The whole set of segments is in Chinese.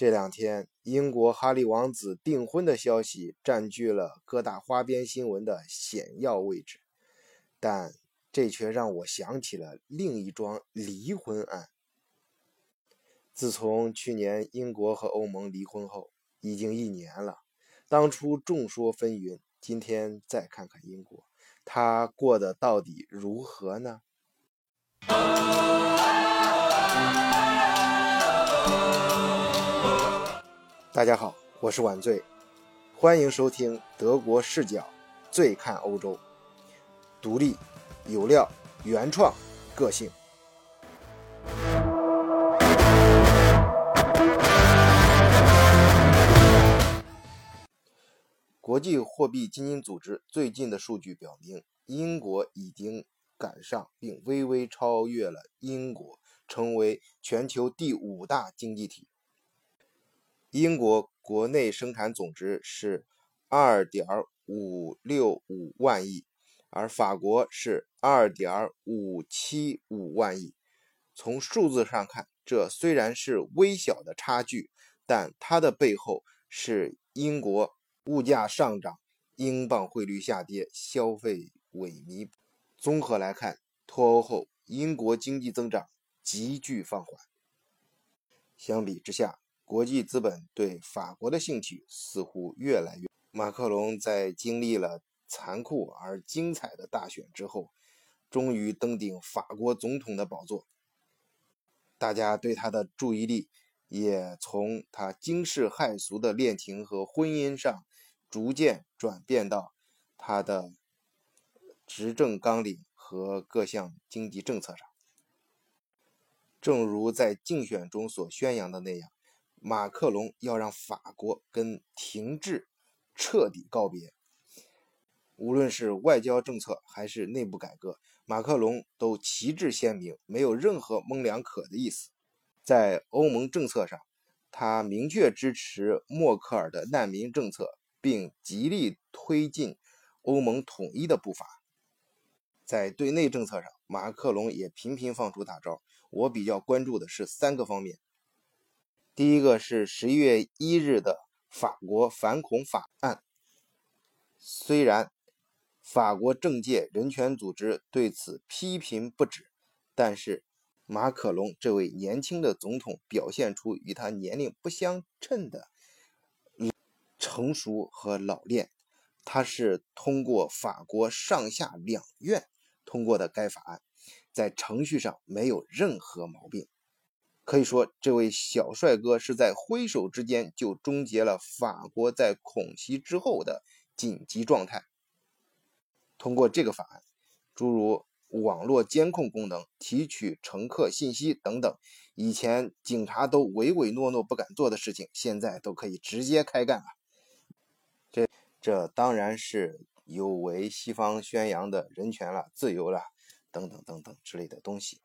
这两天，英国哈利王子订婚的消息占据了各大花边新闻的显要位置，但这却让我想起了另一桩离婚案。自从去年英国和欧盟离婚后，已经一年了。当初众说纷纭，今天再看看英国，他过得到底如何呢？大家好，我是晚醉，欢迎收听德国视角，醉看欧洲，独立、有料、原创、个性。国际货币基金组织最近的数据表明，英国已经赶上并微微超越了英国，成为全球第五大经济体。英国国内生产总值是二点五六五万亿，而法国是二点五七五万亿。从数字上看，这虽然是微小的差距，但它的背后是英国物价上涨、英镑汇率下跌、消费萎靡。综合来看，脱欧后英国经济增长急剧放缓。相比之下，国际资本对法国的兴趣似乎越来越。马克龙在经历了残酷而精彩的大选之后，终于登顶法国总统的宝座。大家对他的注意力也从他惊世骇俗的恋情和婚姻上，逐渐转变到他的执政纲领和各项经济政策上。正如在竞选中所宣扬的那样。马克龙要让法国跟停滞彻底告别，无论是外交政策还是内部改革，马克龙都旗帜鲜明，没有任何模两可的意思。在欧盟政策上，他明确支持默克尔的难民政策，并极力推进欧盟统一的步伐。在对内政策上，马克龙也频频放出大招。我比较关注的是三个方面。第一个是十一月一日的法国反恐法案，虽然法国政界人权组织对此批评不止，但是马克龙这位年轻的总统表现出与他年龄不相称的成熟和老练。他是通过法国上下两院通过的该法案，在程序上没有任何毛病。可以说，这位小帅哥是在挥手之间就终结了法国在恐袭之后的紧急状态。通过这个法案，诸如网络监控功能、提取乘客信息等等，以前警察都唯唯诺诺不敢做的事情，现在都可以直接开干了。这这当然是有违西方宣扬的人权了、自由了等等等等之类的东西，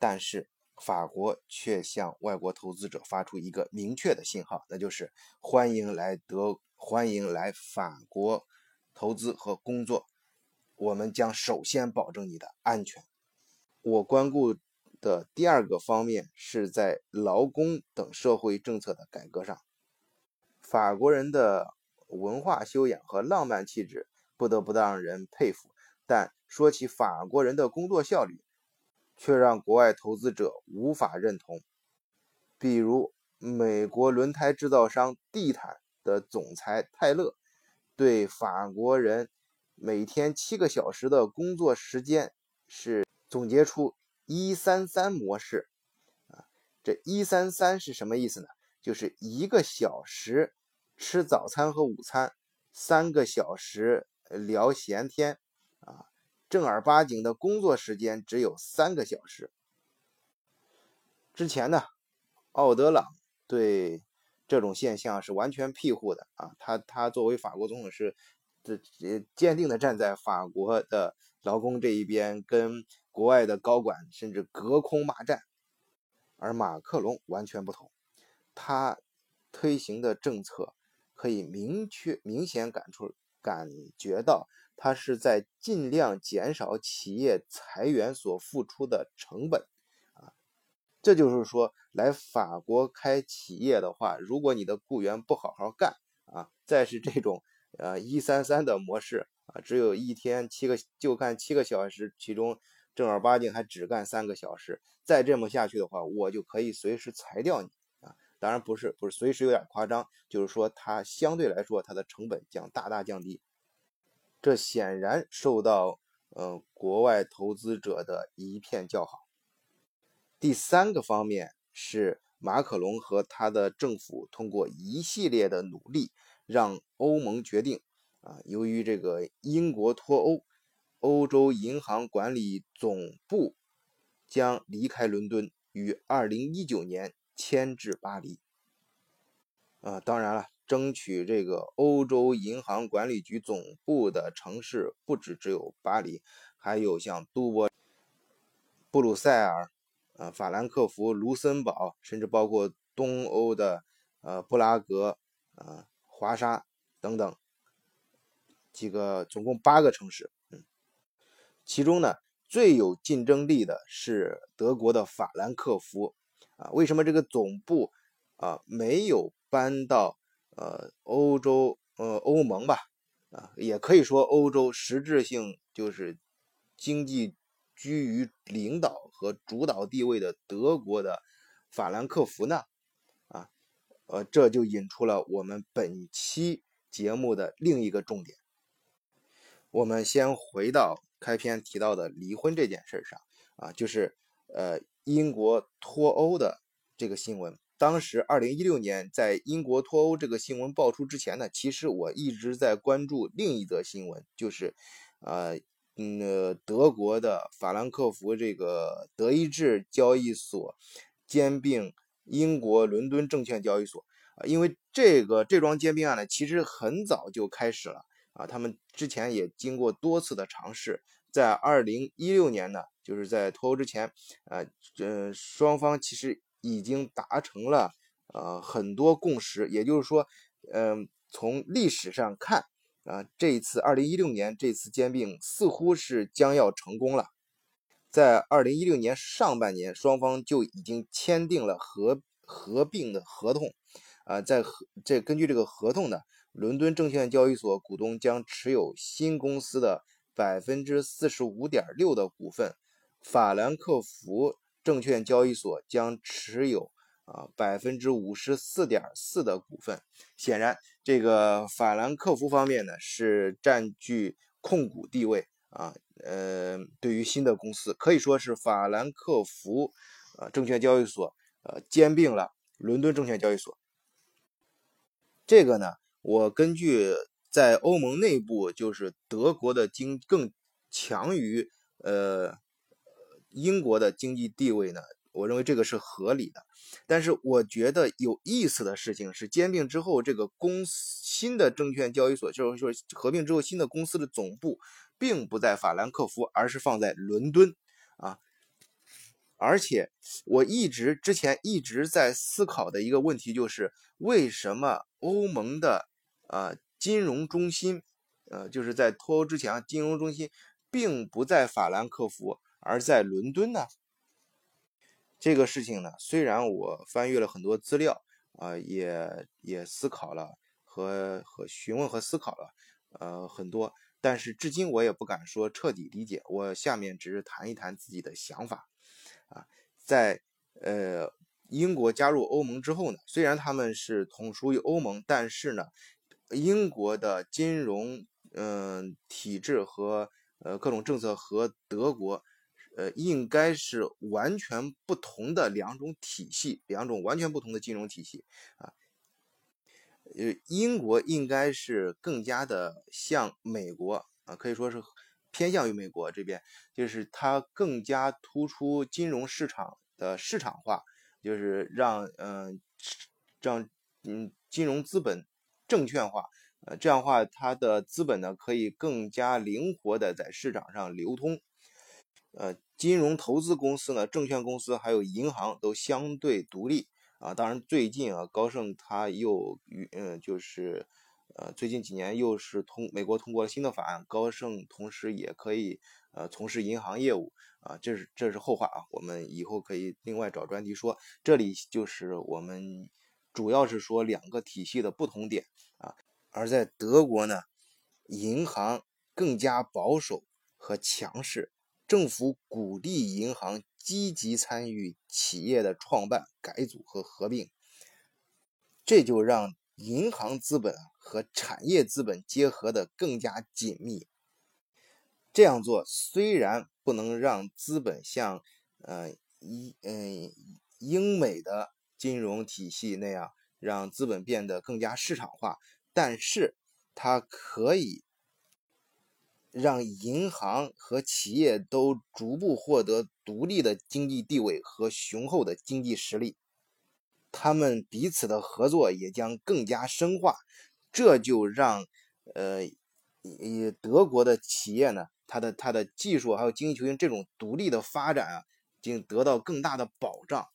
但是。法国却向外国投资者发出一个明确的信号，那就是欢迎来德，欢迎来法国投资和工作。我们将首先保证你的安全。我关顾的第二个方面是在劳工等社会政策的改革上。法国人的文化修养和浪漫气质不得不让人佩服，但说起法国人的工作效率。却让国外投资者无法认同。比如，美国轮胎制造商地毯的总裁泰勒，对法国人每天七个小时的工作时间是总结出“一三三模式”。啊，这一三三是什么意思呢？就是一个小时吃早餐和午餐，三个小时聊闲天。正儿八经的工作时间只有三个小时。之前呢，奥德朗对这种现象是完全庇护的啊，他他作为法国总统是这坚定的站在法国的劳工这一边，跟国外的高管甚至隔空骂战。而马克龙完全不同，他推行的政策可以明确明显感出感觉到。他是在尽量减少企业裁员所付出的成本，啊，这就是说，来法国开企业的话，如果你的雇员不好好干啊，再是这种呃一三三的模式啊，只有一天七个就干七个小时，其中正儿八经还只干三个小时，再这么下去的话，我就可以随时裁掉你啊。当然不是，不是随时有点夸张，就是说它相对来说它的成本将大大降低，这显然受到呃国外投资者的一片叫好。第三个方面是马克龙和他的政府通过一系列的努力，让欧盟决定啊，由于这个英国脱欧，欧洲银行管理总部将离开伦敦，于二零一九年迁至巴黎。啊，当然了，争取这个欧洲银行管理局总部的城市不止只有巴黎，还有像都柏、布鲁塞尔。呃，法兰克福、卢森堡，甚至包括东欧的呃布拉格、呃华沙等等几个，总共八个城市。嗯，其中呢最有竞争力的是德国的法兰克福。啊，为什么这个总部啊没有搬到呃欧洲呃欧盟吧？啊，也可以说欧洲实质性就是经济。居于领导和主导地位的德国的法兰克福呢？啊，呃，这就引出了我们本期节目的另一个重点。我们先回到开篇提到的离婚这件事上啊，就是呃英国脱欧的这个新闻。当时二零一六年在英国脱欧这个新闻爆出之前呢，其实我一直在关注另一则新闻，就是呃。嗯，德国的法兰克福这个德意志交易所兼并英国伦敦证券交易所啊，因为这个这桩兼并案呢，其实很早就开始了啊，他们之前也经过多次的尝试，在二零一六年呢，就是在脱欧之前，呃，嗯，双方其实已经达成了呃很多共识，也就是说，嗯，从历史上看。啊，这一次二零一六年这次兼并似乎是将要成功了。在二零一六年上半年，双方就已经签订了合合并的合同。啊，在合这根据这个合同呢，伦敦证券交易所股东将持有新公司的百分之四十五点六的股份，法兰克福证券交易所将持有。啊，百分之五十四点四的股份，显然这个法兰克福方面呢是占据控股地位啊。呃，对于新的公司，可以说是法兰克福呃证券交易所呃兼并了伦敦证券交易所。这个呢，我根据在欧盟内部，就是德国的经更强于呃英国的经济地位呢。我认为这个是合理的，但是我觉得有意思的事情是，兼并之后，这个公司新的证券交易所，就是说合并之后新的公司的总部，并不在法兰克福，而是放在伦敦啊。而且我一直之前一直在思考的一个问题就是，为什么欧盟的呃金融中心，呃就是在脱欧之前，金融中心并不在法兰克福，而在伦敦呢？这个事情呢，虽然我翻阅了很多资料啊，也也思考了和和询问和思考了呃很多，但是至今我也不敢说彻底理解。我下面只是谈一谈自己的想法啊，在呃英国加入欧盟之后呢，虽然他们是同属于欧盟，但是呢，英国的金融嗯体制和呃各种政策和德国。呃，应该是完全不同的两种体系，两种完全不同的金融体系啊。呃，英国应该是更加的像美国啊，可以说是偏向于美国这边，就是它更加突出金融市场的市场化，就是让嗯让嗯金融资本证券化，呃，这样的话它的资本呢可以更加灵活的在市场上流通。呃，金融投资公司呢，证券公司还有银行都相对独立啊。当然，最近啊，高盛他又与嗯，就是呃，最近几年又是通美国通过了新的法案，高盛同时也可以呃从事银行业务啊，这是这是后话啊，我们以后可以另外找专题说。这里就是我们主要是说两个体系的不同点啊，而在德国呢，银行更加保守和强势，政府鼓励银行积极参与企业的创办、改组和合并，这就让银行资本和产业资本结合的更加紧密。这样做虽然不能让资本像呃英嗯英美的金融体系那样让资本变得更加市场化，但是它可以让银行和企业都逐步获得独立的经济地位和雄厚的经济实力，他们彼此的合作也将更加深化，这就让呃以德国的企业呢。它的它的技术还有经济球星这种独立的发展啊，经得到更大的保障。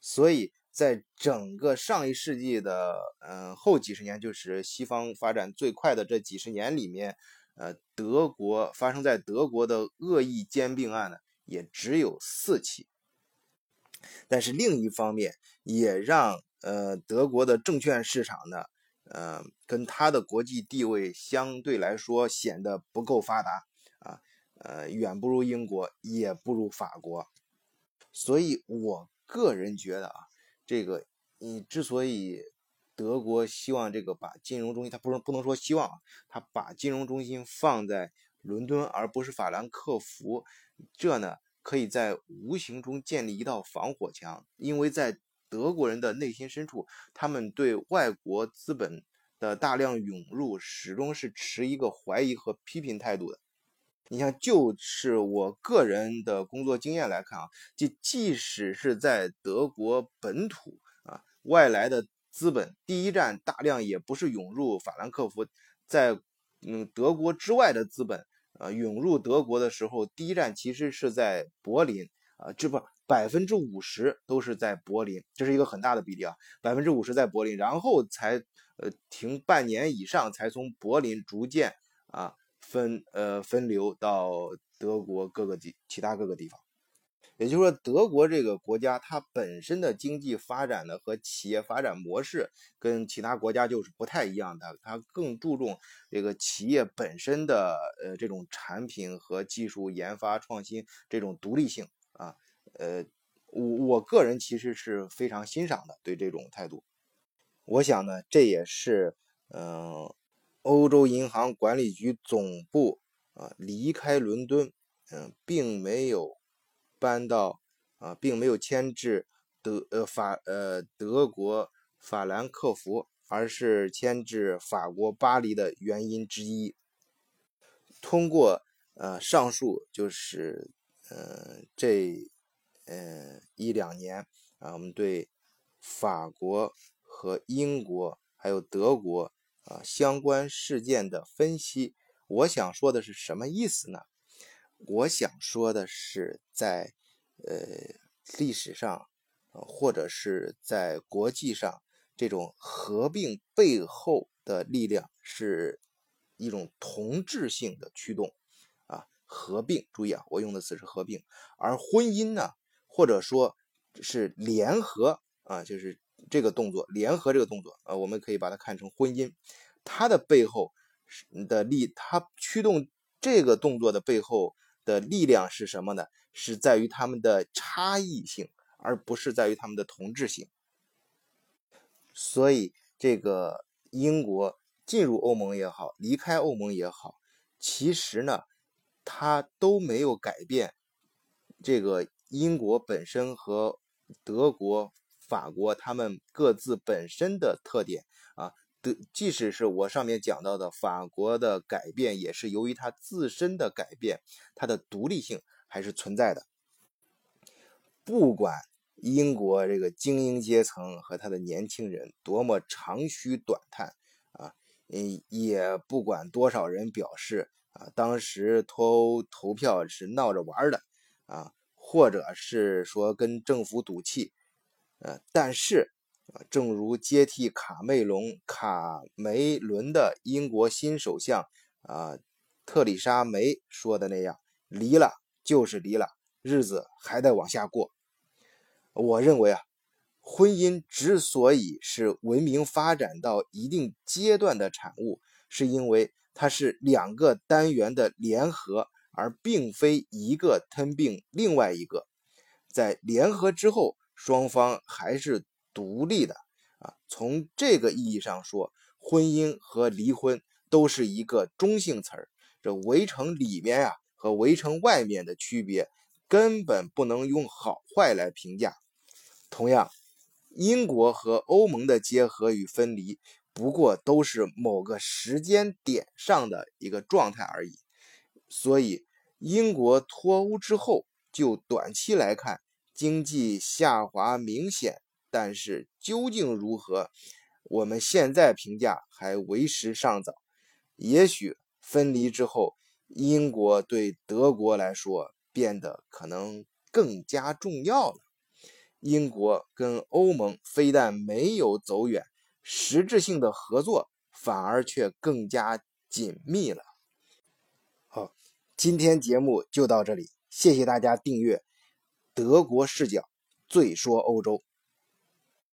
所以在整个上一世纪的嗯后几十年，就是西方发展最快的这几十年里面，呃，德国发生在德国的恶意兼并案呢，也只有四起。但是另一方面，也让呃德国的证券市场呢，呃，跟它的国际地位相对来说显得不够发达啊。呃，远不如英国，也不如法国，所以我个人觉得啊，这个你之所以德国希望这个把金融中心，他不能不能说希望啊，他把金融中心放在伦敦而不是法兰克福，这呢可以在无形中建立一道防火墙，因为在德国人的内心深处，他们对外国资本的大量涌入始终是持一个怀疑和批评态度的。你像，就是我个人的工作经验来看啊，即即使是在德国本土啊，外来的资本第一站大量也不是涌入法兰克福，在嗯德国之外的资本呃涌入德国的时候，第一站其实是在柏林啊，这不百分之五十都是在柏林，这是一个很大的比例啊，百分之五十在柏林，然后才呃停半年以上，才从柏林逐渐啊。分呃分流到德国各个地其他各个地方，也就是说，德国这个国家它本身的经济发展的和企业发展模式跟其他国家就是不太一样的，它更注重这个企业本身的呃这种产品和技术研发创新这种独立性啊，呃，我我个人其实是非常欣赏的对这种态度，我想呢这也是嗯。欧洲银行管理局总部啊离开伦敦，嗯，并没有搬到啊，并没有迁至德呃法呃德国法兰克福，而是迁至法国巴黎的原因之一。通过呃上述就是呃这呃一两年啊，我们对法国和英国还有德国。啊，相关事件的分析，我想说的是什么意思呢？我想说的是，在呃历史上，或者是在国际上，这种合并背后的力量是一种同质性的驱动啊。合并，注意啊，我用的词是合并，而婚姻呢，或者说是联合啊，就是。这个动作，联合这个动作，呃，我们可以把它看成婚姻，它的背后的力，它驱动这个动作的背后的力量是什么呢？是在于他们的差异性，而不是在于他们的同质性。所以，这个英国进入欧盟也好，离开欧盟也好，其实呢，它都没有改变这个英国本身和德国。法国他们各自本身的特点啊，的即使是我上面讲到的法国的改变，也是由于它自身的改变，它的独立性还是存在的。不管英国这个精英阶层和他的年轻人多么长吁短叹啊，嗯，也不管多少人表示啊，当时脱欧投票是闹着玩的啊，或者是说跟政府赌气。呃，但是啊，正如接替卡梅隆、卡梅伦的英国新首相啊特里莎梅说的那样，离了就是离了，日子还得往下过。我认为啊，婚姻之所以是文明发展到一定阶段的产物，是因为它是两个单元的联合，而并非一个吞并另外一个。在联合之后，双方还是独立的啊。从这个意义上说，婚姻和离婚都是一个中性词儿。这围城里面啊和围城外面的区别，根本不能用好坏来评价。同样，英国和欧盟的结合与分离，不过都是某个时间点上的一个状态而已。所以，英国脱欧之后，就短期来看。经济下滑明显，但是究竟如何，我们现在评价还为时尚早。也许分离之后，英国对德国来说变得可能更加重要了。英国跟欧盟非但没有走远，实质性的合作反而却更加紧密了。好，今天节目就到这里，谢谢大家订阅。德国视角，最说欧洲。